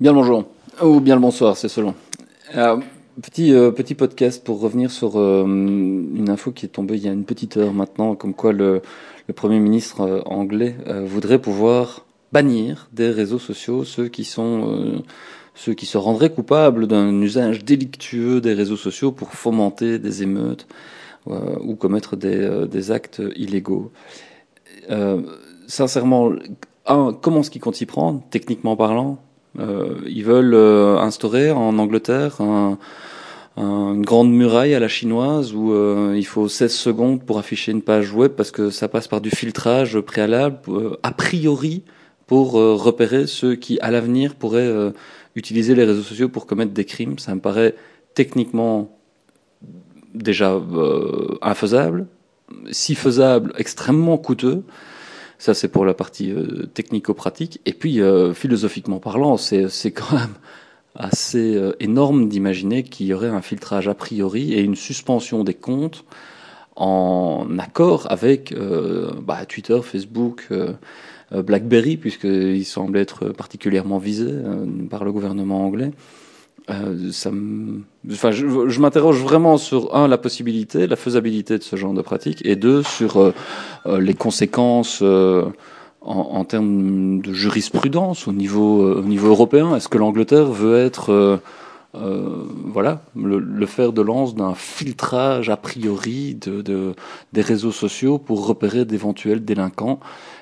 Bien le bonjour, ou bien le bonsoir, c'est selon. Petit, euh, petit podcast pour revenir sur euh, une info qui est tombée il y a une petite heure maintenant, comme quoi le, Premier ministre euh, anglais voudrait pouvoir bannir des réseaux sociaux ceux qui sont ceux qui se rendraient coupables d'un usage délictueux des réseaux sociaux pour fomenter des émeutes ou commettre des, des actes illégaux. sincèrement, comment est-ce qu'ils comptent s'y prendre, techniquement parlant? Ils veulent euh, instaurer en Angleterre un, une grande muraille à la chinoise où euh, il faut 16 secondes pour afficher une page web parce que ça passe par du filtrage préalable, a priori pour repérer ceux qui, à l'avenir, pourraient utiliser les réseaux sociaux pour commettre des crimes. Ça me paraît techniquement déjà infaisable, si faisable, extrêmement coûteux. Ça, c'est pour la partie euh, technico-pratique. Et puis, euh, philosophiquement parlant, c'est quand même assez euh, énorme d'imaginer qu'il y aurait un filtrage a priori et une suspension des comptes en accord avec bah, Twitter, Facebook, BlackBerry, puisqu'ils semblent être particulièrement visés par le gouvernement anglais. Euh, ça enfin, je, je m'interroge vraiment sur un la possibilité, la faisabilité de ce genre de pratique, et deux sur euh, euh, les conséquences en, en, termes de jurisprudence au niveau au niveau européen. Est-ce que l'Angleterre veut être voilà le, le, fer de lance d'un filtrage a priori de, de, des réseaux sociaux pour repérer d'éventuels délinquants?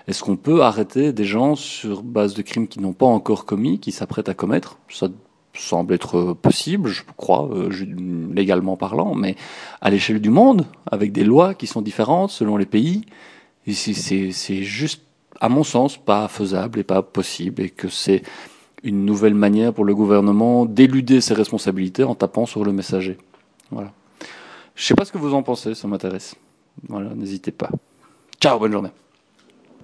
Est-ce qu'on peut arrêter des gens sur base de crimes qu'ils n'ont pas encore commis, qui s'apprêtent à commettre? Semble être possible, je crois, euh, légalement parlant, mais à l'échelle du monde, avec des lois qui sont différentes selon les pays, c'est juste, à mon sens, pas faisable et pas possible, et que c'est une nouvelle manière pour le gouvernement d'éluder ses responsabilités en tapant sur le messager. Voilà. Je sais pas ce que vous en pensez, ça m'intéresse. Voilà, n'hésitez pas. Ciao, bonne journée.